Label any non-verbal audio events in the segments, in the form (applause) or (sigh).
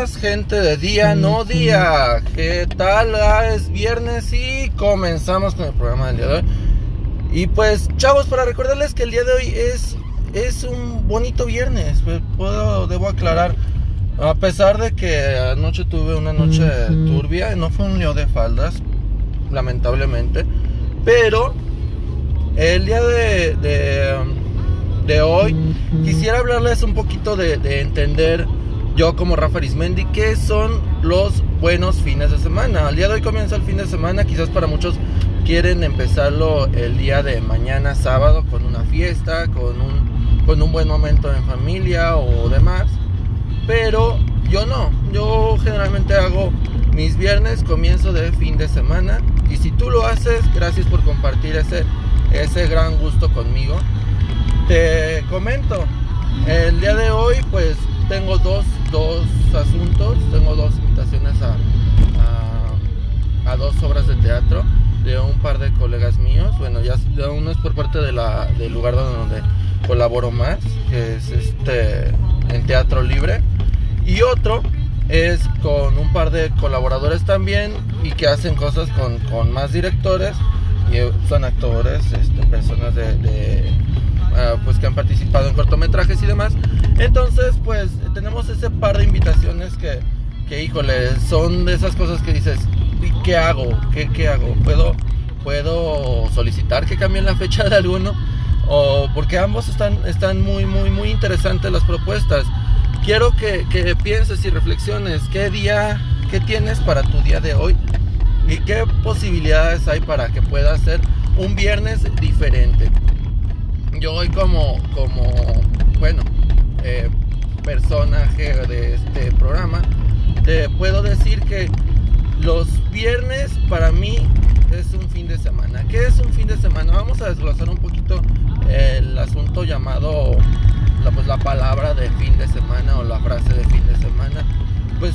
días, gente de día, no día. ¿Qué tal? Ah, es viernes y comenzamos con el programa del día de hoy. Y pues, chavos, para recordarles que el día de hoy es, es un bonito viernes. Pues, puedo, debo aclarar. A pesar de que anoche tuve una noche turbia, no fue un lío de faldas, lamentablemente. Pero el día de, de, hoy quisiera hablarles un poquito de, de entender yo como Rafa Arismendi, ¿qué son los buenos fines de semana? Al día de hoy comienza el fin de semana, quizás para muchos quieren empezarlo el día de mañana sábado con una fiesta, con un, con un buen momento en familia o demás, pero yo no, yo generalmente hago mis viernes comienzo de fin de semana y si tú lo haces, gracias por compartir ese, ese gran gusto conmigo. Te comento, el día de hoy pues tengo dos, dos asuntos, tengo dos invitaciones a, a, dos obras de teatro de un par de colegas míos. Bueno, ya uno es por parte del lugar donde colaboro más, que es este en Teatro Libre. Y otro es con un par de colaboradores también y que hacen cosas con, con más directores y son actores, este, personas de Ah, pues que han participado en cortometrajes y demás. Entonces, pues tenemos ese par de invitaciones que, que híjole, son de esas cosas que dices, ¿qué hago? ¿Qué, qué hago? ¿Puedo, ¿Puedo solicitar que cambien la fecha de alguno? O porque ambos están, están muy, muy, muy interesantes las propuestas. Quiero que, que pienses y reflexiones qué día, qué tienes para tu día de hoy y qué posibilidades hay para que pueda ser un viernes diferente yo hoy como, como bueno, eh, personaje de este programa, te puedo decir que los viernes para mí es un fin de semana. ¿Qué es un fin de semana? Vamos a desglosar un poquito el asunto llamado, la, pues la palabra de fin de semana o la frase de fin de semana. Pues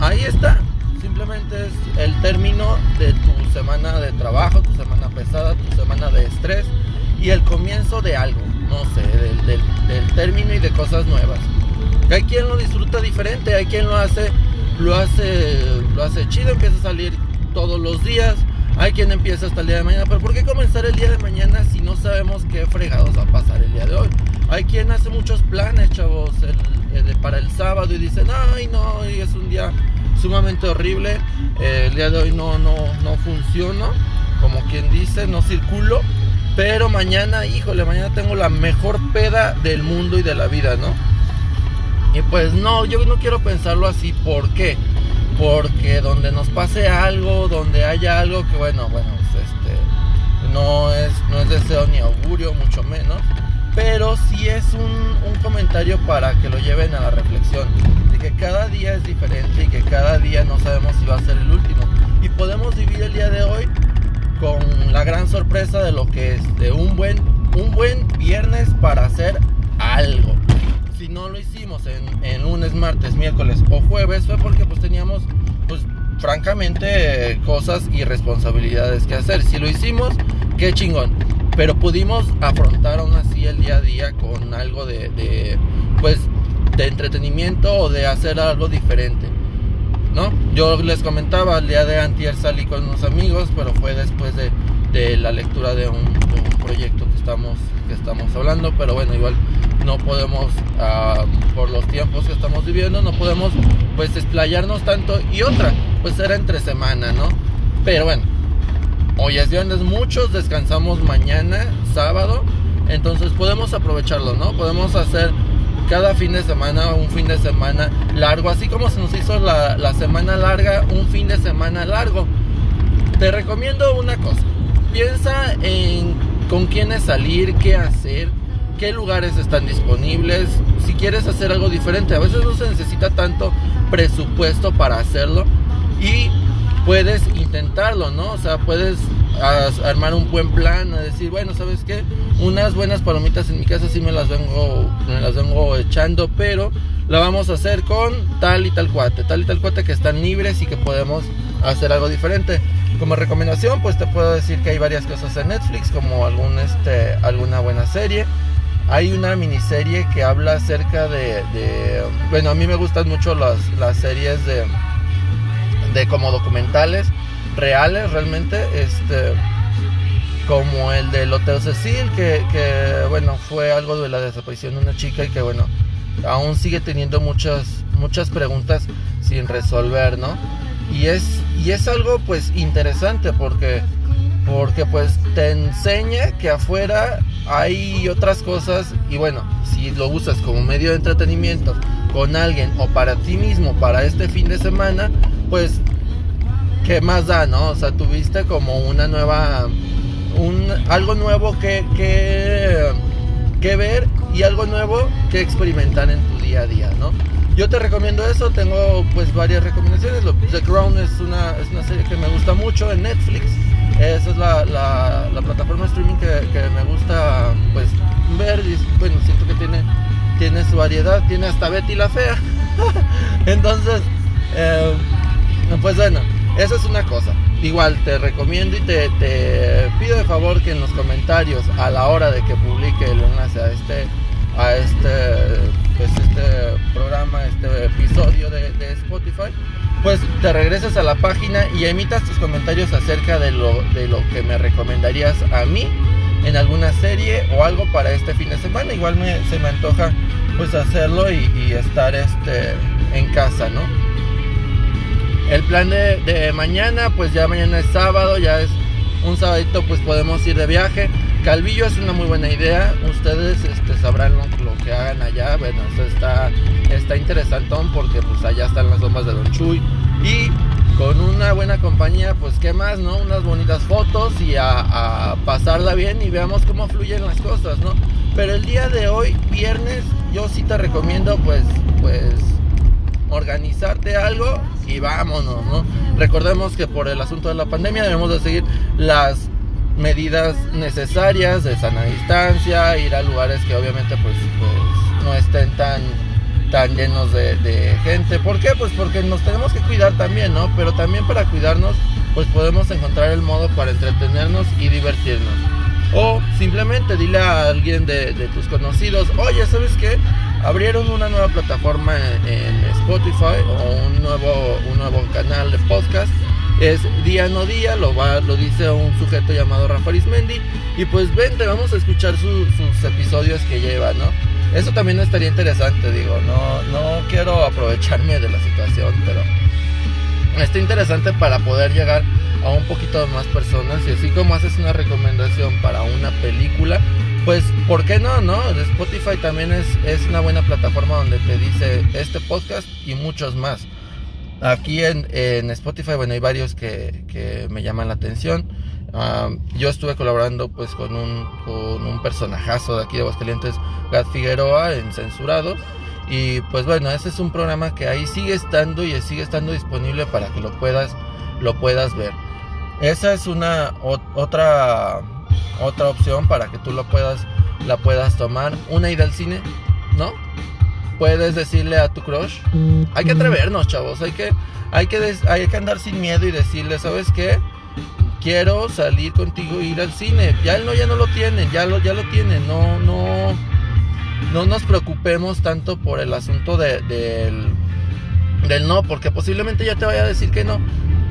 ahí está. Simplemente es el término de tu semana de trabajo, tu semana pesada, tu semana de estrés y el comienzo de algo, no sé, del, término y de cosas nuevas. Hay quien lo disfruta diferente, hay quien lo hace, lo hace, lo hace chido, empieza a salir todos los días, hay quien empieza hasta el día de mañana, pero ¿por qué comenzar el día de mañana si no sabemos qué fregados va a pasar el día de hoy? Hay quien hace muchos planes, chavos, para el sábado y dicen, ay no, y es un día sumamente horrible, el día de hoy no, no, no funciona, como quien dice, no circulo pero mañana, híjole, mañana tengo la mejor peda del mundo y de la vida, ¿no? Y pues no, yo no quiero pensarlo así. ¿Por qué? Porque donde nos pase algo, donde haya algo que, bueno, bueno, pues, este, no es, no es deseo ni augurio, mucho menos. Pero sí es un, un comentario para que lo lleven a la reflexión. De que cada día es diferente y que cada día no sabemos si va a ser el último. Y podemos vivir el día de hoy con gran sorpresa de lo que es de un buen, un buen viernes para hacer algo. Si no lo hicimos en, lunes, martes, miércoles o jueves fue porque pues teníamos pues francamente cosas y responsabilidades que hacer. Si lo hicimos, qué chingón. Pero pudimos afrontar aún así el día a día con algo de, de pues de entretenimiento o de hacer algo diferente. ¿no? Yo les comentaba, el día de antier salí con unos amigos, pero fue después de, la lectura de un, proyecto que estamos, que estamos hablando, pero bueno, igual no podemos, ah, por los tiempos que estamos viviendo, no podemos pues explayarnos tanto. Y otra, pues era entre semana, ¿no? Pero bueno, hoy es viernes, muchos descansamos mañana, sábado, entonces podemos aprovecharlo, ¿no? Podemos hacer cada fin de semana, un fin de semana largo, así como se nos hizo la, semana larga, un fin de semana largo. Te recomiendo una cosa, piensa en con quiénes salir, qué hacer, qué lugares están disponibles, si quieres hacer algo diferente, a veces no se necesita tanto presupuesto para hacerlo y puedes intentarlo, ¿no? O sea, puedes armar un buen plan, a decir, bueno, ¿sabes qué? Unas buenas palomitas en mi casa sí me las vengo, me las vengo echando, pero la vamos a hacer con tal y tal cuate, tal y tal cuate que están libres y que podemos hacer algo diferente. Como recomendación, pues te puedo decir que hay varias cosas en Netflix, como algún, este, alguna buena serie. hay una miniserie que habla acerca de, bueno, a mí me gustan mucho las, las series de, de como documentales reales realmente, este, como el del Hotel Cecil, que, que, bueno, fue algo de la desaparición de una chica y que bueno, aún sigue teniendo muchas, muchas preguntas sin resolver, ¿no? Y es, y es algo pues interesante porque, porque pues te enseña que afuera hay otras cosas y bueno, si lo usas como medio de entretenimiento con alguien o para ti mismo para este fin de semana, pues qué más da, ¿no? O sea, tuviste como una nueva un algo nuevo que, ver y algo nuevo que experimentar en tu día a día, ¿no? Yo te recomiendo eso, tengo pues varias recomendaciones. The Crown es una, es una serie que me gusta mucho en Netflix. Esa es la, la, plataforma de streaming que, me gusta pues ver. Y, bueno, siento que tiene, tiene su variedad, tiene hasta Betty la Fea. (laughs) Entonces, eh, pues bueno, esa es una cosa. Igual te recomiendo y te, te, pido de favor que en los comentarios a la hora de que publique el enlace a este a este pues pues te regresas a la página y emitas tus comentarios acerca de lo, de lo que me recomendarías a mí en alguna serie o algo para este fin de semana. Igual me, se me antoja pues hacerlo y, estar este en casa, ¿no? El plan de, mañana, pues ya mañana es sábado, ya es un sabadito, pues podemos ir de viaje. Calvillo es una muy buena idea. Ustedes este, sabrán lo, que hagan allá. Bueno, eso está, está interesantón porque pues allá están las lomas de Don Chuy. Y con una buena compañía, pues qué más, ¿no? Unas bonitas fotos y a, pasarla bien y veamos cómo fluyen las cosas, ¿no? Pero el día de hoy, viernes, yo sí te recomiendo pues, pues organizarte algo y vámonos, ¿no? Recordemos que por el asunto de la pandemia debemos de seguir las medidas necesarias de sana distancia, ir a lugares que obviamente pues, pues no estén tan, tan llenos de, gente. ¿Por qué? Pues porque nos tenemos que cuidar también, ¿no? Pero también para cuidarnos pues podemos encontrar el modo para entretenernos y divertirnos. O simplemente dile a alguien de, tus conocidos, oye, ¿sabes qué? Abrieron una nueva plataforma en, en Spotify o un nuevo, un nuevo canal de podcast es día no día, lo, va, lo dice un sujeto llamado Rafa Arismendi. Y pues vente, vamos a escuchar sus episodios que lleva, ¿no? Eso también estaría interesante, digo, no, no quiero aprovecharme de la situación, pero está interesante para poder llegar a un poquito más personas. Y así como haces una recomendación para una película, pues, ¿por qué no? no? Spotify también es, es una buena plataforma donde te dice este podcast y muchos más. Aquí en, Spotify, bueno, hay varios que, me llaman la atención. yo estuve colaborando pues con un, con un personajazo de aquí de Aguascalientes, Gad Figueroa, en Censurados. Y pues bueno, ese es un programa que ahí sigue estando y sigue estando disponible para que lo puedas, lo puedas ver. Esa es una otra, otra opción para que tú lo puedas, la puedas tomar. Una ida al cine, ¿no? Puedes decirle a tu crush. Hay que atrevernos, chavos. Hay que, hay que, hay que andar sin miedo y decirle, ¿sabes qué? Quiero salir contigo e ir al cine. Ya él no, ya no lo tiene, ya lo, ya lo tiene. No, no, no nos preocupemos tanto por el asunto de, del, del no, porque posiblemente ya te vaya a decir que no.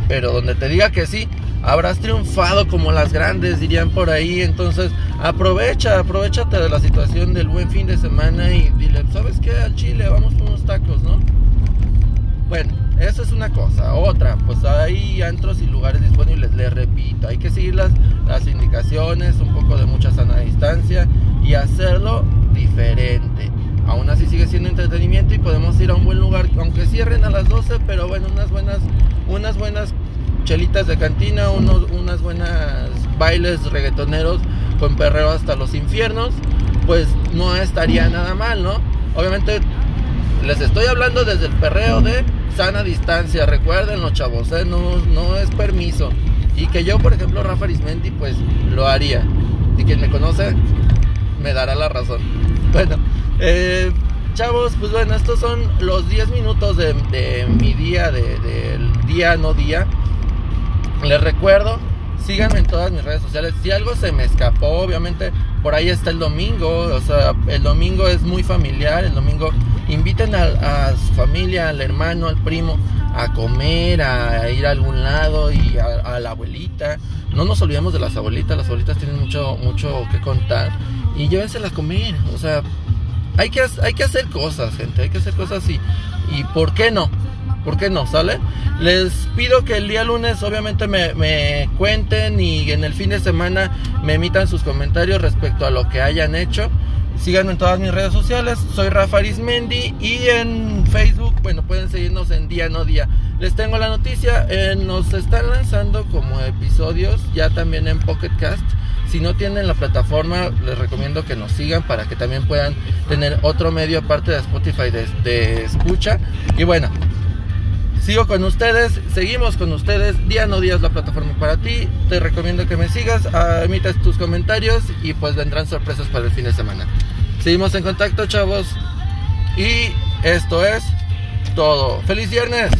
Pero donde te diga que sí, habrás triunfado como las grandes, dirían por ahí. Entonces, aprovecha, aprovechate de la situación del buen fin de semana y dile, ¿sabes qué? Al Chile, vamos con unos tacos, ¿no? Bueno, eso es una cosa. Otra, pues hay antros y lugares disponibles. Les repito, hay que seguir las, las indicaciones, un poco de mucha sana distancia y hacerlo diferente. Aún así sigue siendo entretenimiento y podemos ir a un buen lugar, aunque cierren a las 12, pero bueno, unas buenas, unas buenas chelitas de cantina, unos, unas buenas bailes reggaetoneros con perreo hasta los infiernos, pues no estaría nada mal, ¿no? Obviamente les estoy hablando desde el perreo de sana distancia, recuerden los chavos, ¿eh? no, es permiso. Y que yo, por ejemplo, Rafa Arismendi, pues lo haría. Y quien me conoce, me dará la razón. Bueno, eh, chavos, pues bueno, estos son los 10 minutos de, mi día, del día no día. Les recuerdo, síganme en todas mis redes sociales. Si algo se me escapó, obviamente por ahí está el domingo, o sea, el domingo es muy familiar, el domingo inviten a, su familia, al hermano, al primo, a comer, a, ir a algún lado y a, la abuelita. No nos olvidemos de las abuelitas, las abuelitas tienen mucho, mucho que contar y llévenselas a comer, o sea, hay que, hay que hacer cosas, gente, hay que hacer cosas y, y ¿por qué no? ¿Por qué no? ¿Sale? Les pido que el día lunes obviamente me, me, cuenten y en el fin de semana me emitan sus comentarios respecto a lo que hayan hecho. Síganme en todas mis redes sociales. Soy Rafa Arismendi y en Facebook, bueno, pueden seguirnos en día no día. Les tengo la noticia, eh, nos están lanzando como episodios ya también en Pocket Cast. Si no tienen la plataforma, les recomiendo que nos sigan para que también puedan tener otro medio aparte de Spotify de, de escucha. Y bueno, sigo con ustedes, seguimos con ustedes. Día no día es la plataforma para ti. Te recomiendo que me sigas, ah, emitas tus comentarios y pues vendrán sorpresas para el fin de semana. Seguimos en contacto, chavos. Y esto es todo. ¡Feliz viernes!